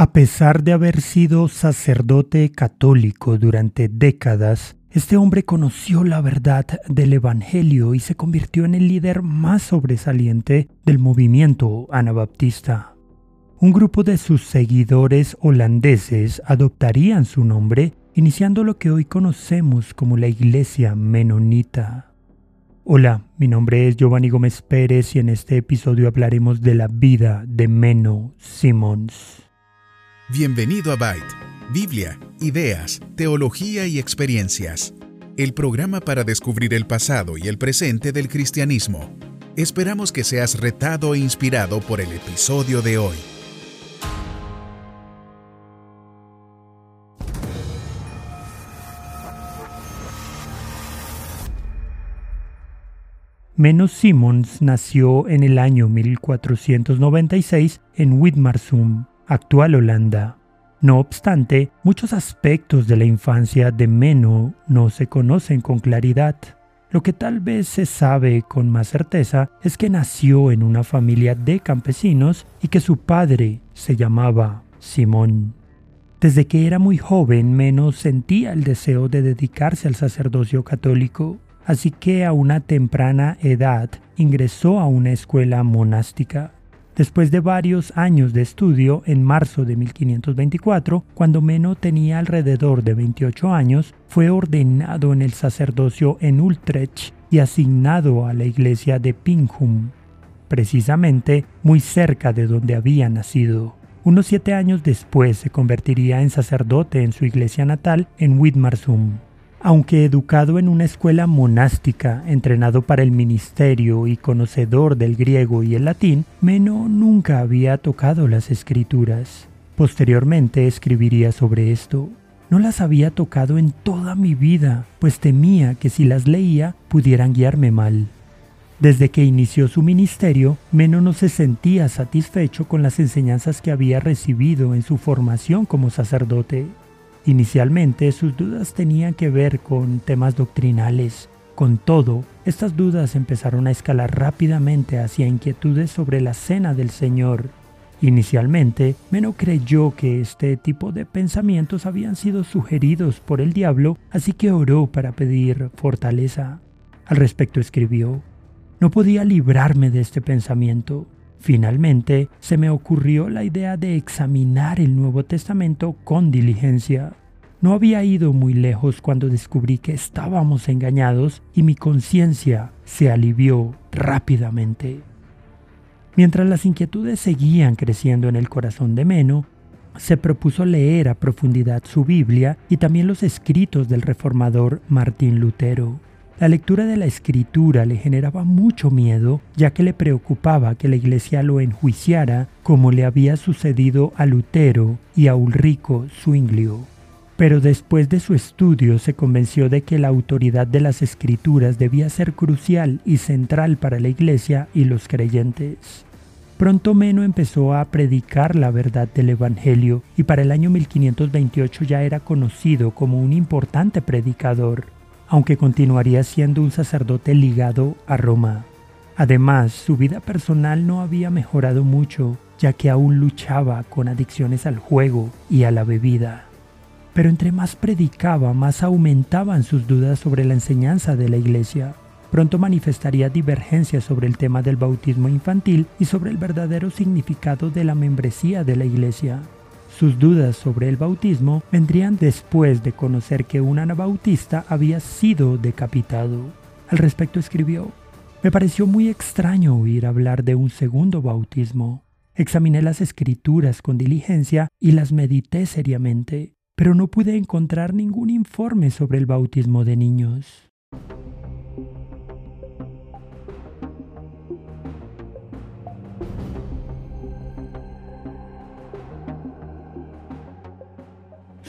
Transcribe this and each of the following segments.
A pesar de haber sido sacerdote católico durante décadas, este hombre conoció la verdad del Evangelio y se convirtió en el líder más sobresaliente del movimiento anabaptista. Un grupo de sus seguidores holandeses adoptarían su nombre, iniciando lo que hoy conocemos como la Iglesia Menonita. Hola, mi nombre es Giovanni Gómez Pérez y en este episodio hablaremos de la vida de Meno Simons. Bienvenido a Byte, Biblia, ideas, teología y experiencias. El programa para descubrir el pasado y el presente del cristianismo. Esperamos que seas retado e inspirado por el episodio de hoy. Menos Simons nació en el año 1496 en Witmarsum, actual Holanda. No obstante, muchos aspectos de la infancia de Meno no se conocen con claridad. Lo que tal vez se sabe con más certeza es que nació en una familia de campesinos y que su padre se llamaba Simón. Desde que era muy joven, Meno sentía el deseo de dedicarse al sacerdocio católico así que a una temprana edad ingresó a una escuela monástica. Después de varios años de estudio, en marzo de 1524, cuando Meno tenía alrededor de 28 años, fue ordenado en el sacerdocio en Utrecht y asignado a la iglesia de Pingham, precisamente muy cerca de donde había nacido. Unos siete años después se convertiría en sacerdote en su iglesia natal en Widmarsum. Aunque educado en una escuela monástica, entrenado para el ministerio y conocedor del griego y el latín, Meno nunca había tocado las escrituras. Posteriormente escribiría sobre esto. No las había tocado en toda mi vida, pues temía que si las leía pudieran guiarme mal. Desde que inició su ministerio, Meno no se sentía satisfecho con las enseñanzas que había recibido en su formación como sacerdote. Inicialmente sus dudas tenían que ver con temas doctrinales. Con todo, estas dudas empezaron a escalar rápidamente hacia inquietudes sobre la cena del Señor. Inicialmente, Meno creyó que este tipo de pensamientos habían sido sugeridos por el diablo, así que oró para pedir fortaleza. Al respecto escribió, No podía librarme de este pensamiento. Finalmente, se me ocurrió la idea de examinar el Nuevo Testamento con diligencia. No había ido muy lejos cuando descubrí que estábamos engañados y mi conciencia se alivió rápidamente. Mientras las inquietudes seguían creciendo en el corazón de Meno, se propuso leer a profundidad su Biblia y también los escritos del reformador Martín Lutero. La lectura de la escritura le generaba mucho miedo, ya que le preocupaba que la iglesia lo enjuiciara como le había sucedido a Lutero y a Ulrico Zwinglio. Pero después de su estudio se convenció de que la autoridad de las escrituras debía ser crucial y central para la iglesia y los creyentes. Pronto Meno empezó a predicar la verdad del Evangelio y para el año 1528 ya era conocido como un importante predicador aunque continuaría siendo un sacerdote ligado a Roma. Además, su vida personal no había mejorado mucho, ya que aún luchaba con adicciones al juego y a la bebida. Pero entre más predicaba, más aumentaban sus dudas sobre la enseñanza de la iglesia. Pronto manifestaría divergencias sobre el tema del bautismo infantil y sobre el verdadero significado de la membresía de la iglesia. Sus dudas sobre el bautismo vendrían después de conocer que un anabautista había sido decapitado. Al respecto escribió, me pareció muy extraño oír hablar de un segundo bautismo. Examiné las escrituras con diligencia y las medité seriamente, pero no pude encontrar ningún informe sobre el bautismo de niños.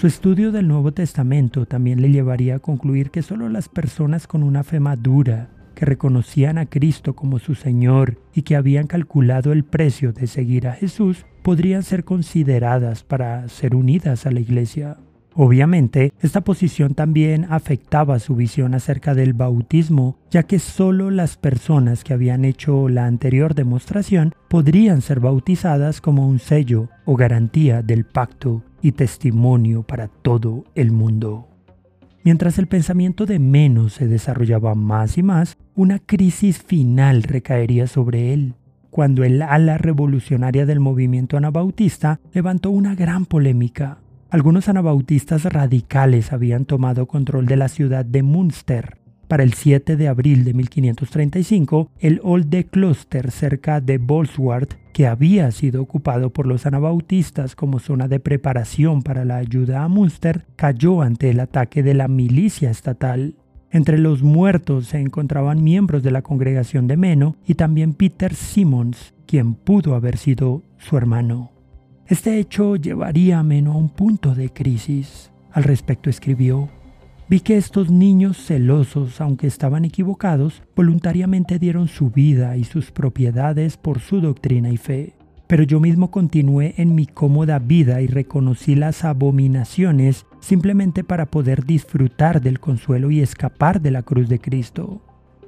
Su estudio del Nuevo Testamento también le llevaría a concluir que solo las personas con una fe madura, que reconocían a Cristo como su Señor y que habían calculado el precio de seguir a Jesús, podrían ser consideradas para ser unidas a la iglesia. Obviamente, esta posición también afectaba su visión acerca del bautismo, ya que solo las personas que habían hecho la anterior demostración podrían ser bautizadas como un sello o garantía del pacto y testimonio para todo el mundo. Mientras el pensamiento de Menos se desarrollaba más y más, una crisis final recaería sobre él, cuando el ala revolucionaria del movimiento anabautista levantó una gran polémica algunos anabautistas radicales habían tomado control de la ciudad de Münster. Para el 7 de abril de 1535, el Olde Kloster cerca de Bolsward, que había sido ocupado por los anabautistas como zona de preparación para la ayuda a Münster, cayó ante el ataque de la milicia estatal. Entre los muertos se encontraban miembros de la congregación de Meno y también Peter Simmons, quien pudo haber sido su hermano. Este hecho llevaría a Meno a un punto de crisis. Al respecto escribió, Vi que estos niños celosos, aunque estaban equivocados, voluntariamente dieron su vida y sus propiedades por su doctrina y fe. Pero yo mismo continué en mi cómoda vida y reconocí las abominaciones simplemente para poder disfrutar del consuelo y escapar de la cruz de Cristo.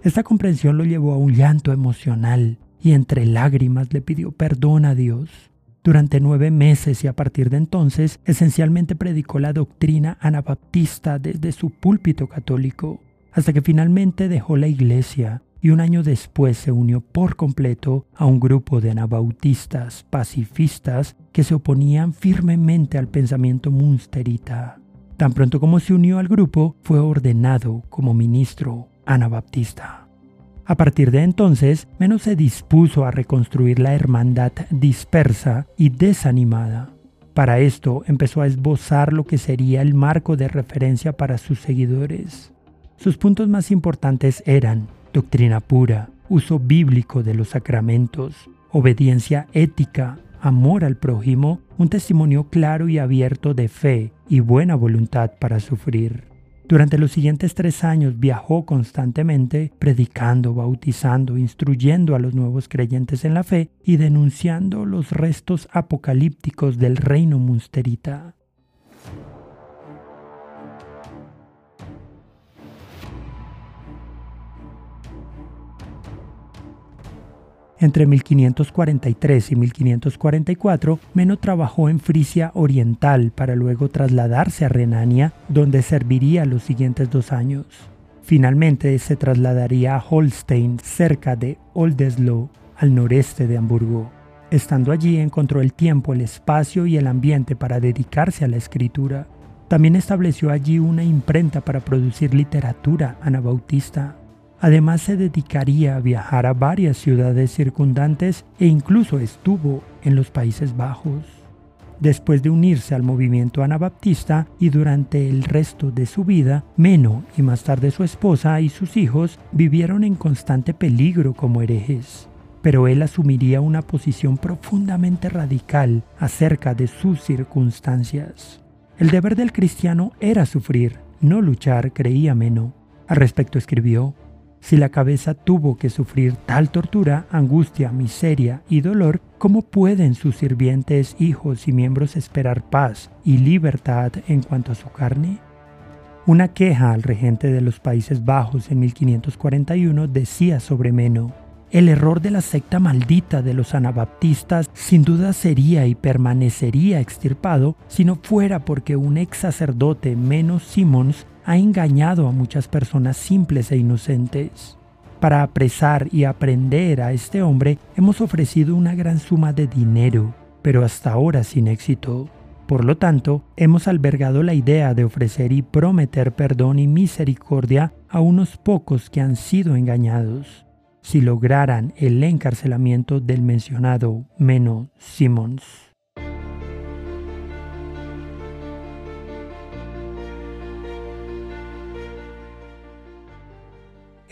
Esta comprensión lo llevó a un llanto emocional y entre lágrimas le pidió perdón a Dios. Durante nueve meses y a partir de entonces esencialmente predicó la doctrina anabaptista desde su púlpito católico, hasta que finalmente dejó la iglesia y un año después se unió por completo a un grupo de anabautistas pacifistas que se oponían firmemente al pensamiento munsterita. Tan pronto como se unió al grupo, fue ordenado como ministro anabaptista. A partir de entonces, Menos se dispuso a reconstruir la hermandad dispersa y desanimada. Para esto empezó a esbozar lo que sería el marco de referencia para sus seguidores. Sus puntos más importantes eran doctrina pura, uso bíblico de los sacramentos, obediencia ética, amor al prójimo, un testimonio claro y abierto de fe y buena voluntad para sufrir. Durante los siguientes tres años viajó constantemente, predicando, bautizando, instruyendo a los nuevos creyentes en la fe y denunciando los restos apocalípticos del reino munsterita. Entre 1543 y 1544, Meno trabajó en Frisia Oriental para luego trasladarse a Renania, donde serviría los siguientes dos años. Finalmente se trasladaría a Holstein, cerca de Oldesloe, al noreste de Hamburgo. Estando allí encontró el tiempo, el espacio y el ambiente para dedicarse a la escritura. También estableció allí una imprenta para producir literatura anabautista. Además se dedicaría a viajar a varias ciudades circundantes e incluso estuvo en los Países Bajos. Después de unirse al movimiento anabaptista y durante el resto de su vida, Meno y más tarde su esposa y sus hijos vivieron en constante peligro como herejes. Pero él asumiría una posición profundamente radical acerca de sus circunstancias. El deber del cristiano era sufrir, no luchar, creía Meno. Al respecto escribió, si la cabeza tuvo que sufrir tal tortura, angustia, miseria y dolor, ¿cómo pueden sus sirvientes, hijos y miembros esperar paz y libertad en cuanto a su carne? Una queja al regente de los Países Bajos en 1541 decía sobre Meno, el error de la secta maldita de los anabaptistas sin duda sería y permanecería extirpado si no fuera porque un ex sacerdote menos Simons ha engañado a muchas personas simples e inocentes. Para apresar y aprender a este hombre hemos ofrecido una gran suma de dinero, pero hasta ahora sin éxito. Por lo tanto, hemos albergado la idea de ofrecer y prometer perdón y misericordia a unos pocos que han sido engañados, si lograran el encarcelamiento del mencionado Meno Simons.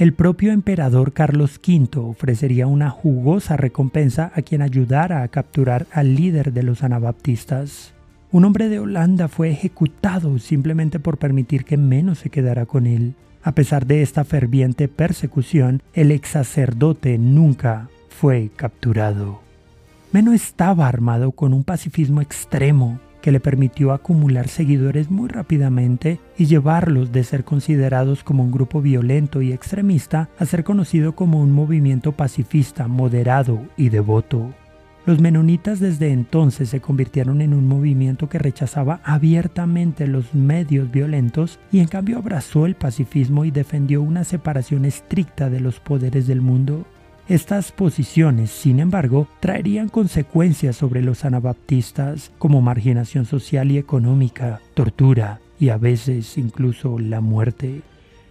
El propio emperador Carlos V ofrecería una jugosa recompensa a quien ayudara a capturar al líder de los anabaptistas. Un hombre de Holanda fue ejecutado simplemente por permitir que menos se quedara con él. A pesar de esta ferviente persecución, el ex sacerdote nunca fue capturado. Meno estaba armado con un pacifismo extremo, que le permitió acumular seguidores muy rápidamente y llevarlos de ser considerados como un grupo violento y extremista a ser conocido como un movimiento pacifista, moderado y devoto. Los menonitas desde entonces se convirtieron en un movimiento que rechazaba abiertamente los medios violentos y en cambio abrazó el pacifismo y defendió una separación estricta de los poderes del mundo. Estas posiciones, sin embargo, traerían consecuencias sobre los anabaptistas como marginación social y económica, tortura y a veces incluso la muerte.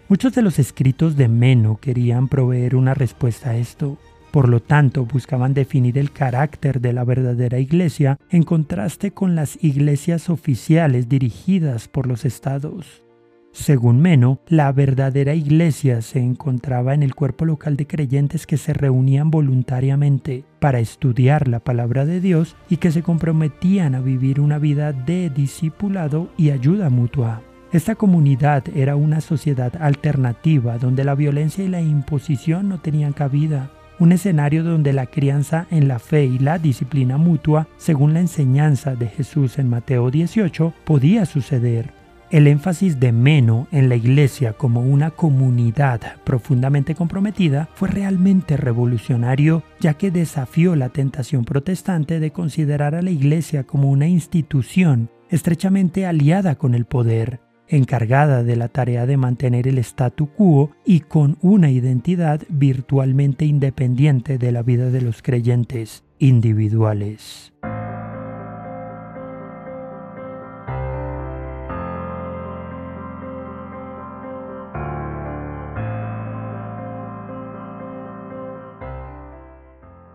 Muchos de los escritos de Meno querían proveer una respuesta a esto. Por lo tanto, buscaban definir el carácter de la verdadera iglesia en contraste con las iglesias oficiales dirigidas por los estados. Según Meno, la verdadera iglesia se encontraba en el cuerpo local de creyentes que se reunían voluntariamente para estudiar la palabra de Dios y que se comprometían a vivir una vida de discipulado y ayuda mutua. Esta comunidad era una sociedad alternativa donde la violencia y la imposición no tenían cabida un escenario donde la crianza en la fe y la disciplina mutua, según la enseñanza de Jesús en Mateo 18, podía suceder. El énfasis de Meno en la iglesia como una comunidad profundamente comprometida fue realmente revolucionario, ya que desafió la tentación protestante de considerar a la iglesia como una institución estrechamente aliada con el poder, encargada de la tarea de mantener el statu quo y con una identidad virtualmente independiente de la vida de los creyentes individuales.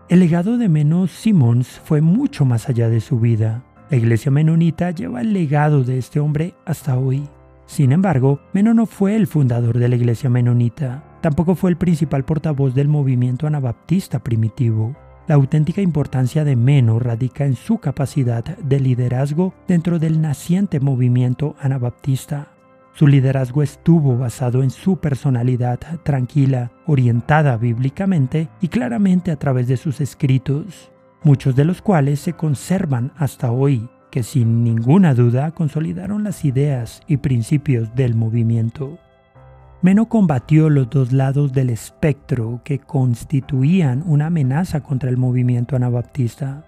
El legado de Menos Simons fue mucho más allá de su vida. La iglesia menonita lleva el legado de este hombre hasta hoy. Sin embargo, Meno no fue el fundador de la iglesia menonita, tampoco fue el principal portavoz del movimiento anabaptista primitivo. La auténtica importancia de Meno radica en su capacidad de liderazgo dentro del naciente movimiento anabaptista. Su liderazgo estuvo basado en su personalidad tranquila, orientada bíblicamente y claramente a través de sus escritos, muchos de los cuales se conservan hasta hoy que sin ninguna duda consolidaron las ideas y principios del movimiento. Meno combatió los dos lados del espectro que constituían una amenaza contra el movimiento anabaptista.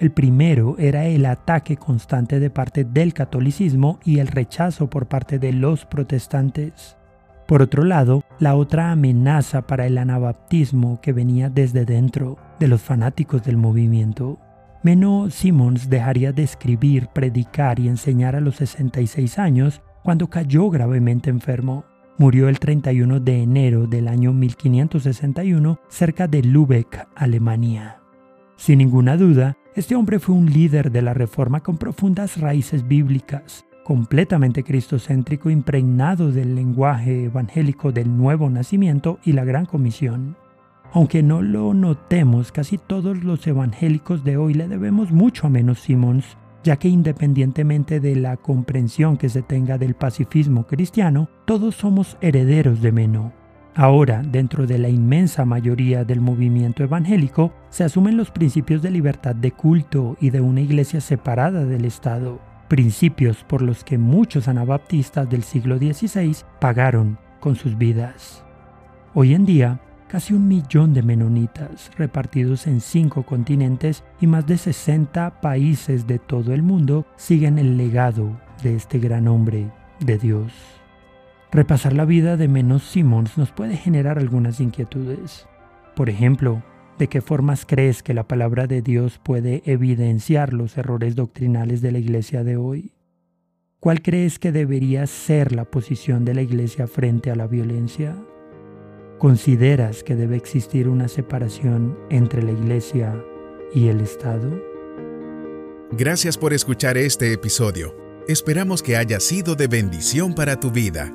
El primero era el ataque constante de parte del catolicismo y el rechazo por parte de los protestantes. Por otro lado, la otra amenaza para el anabaptismo que venía desde dentro de los fanáticos del movimiento. Meno Simons dejaría de escribir, predicar y enseñar a los 66 años cuando cayó gravemente enfermo. Murió el 31 de enero del año 1561 cerca de Lübeck, Alemania. Sin ninguna duda, este hombre fue un líder de la Reforma con profundas raíces bíblicas, completamente cristocéntrico impregnado del lenguaje evangélico del nuevo nacimiento y la gran comisión. Aunque no lo notemos, casi todos los evangélicos de hoy le debemos mucho a menos Simons, ya que independientemente de la comprensión que se tenga del pacifismo cristiano, todos somos herederos de Meno. Ahora, dentro de la inmensa mayoría del movimiento evangélico, se asumen los principios de libertad de culto y de una iglesia separada del Estado, principios por los que muchos anabaptistas del siglo XVI pagaron con sus vidas. Hoy en día, casi un millón de menonitas repartidos en cinco continentes y más de 60 países de todo el mundo siguen el legado de este gran hombre de Dios. Repasar la vida de Menos Simons nos puede generar algunas inquietudes. Por ejemplo, ¿de qué formas crees que la palabra de Dios puede evidenciar los errores doctrinales de la iglesia de hoy? ¿Cuál crees que debería ser la posición de la iglesia frente a la violencia? ¿Consideras que debe existir una separación entre la Iglesia y el Estado? Gracias por escuchar este episodio. Esperamos que haya sido de bendición para tu vida.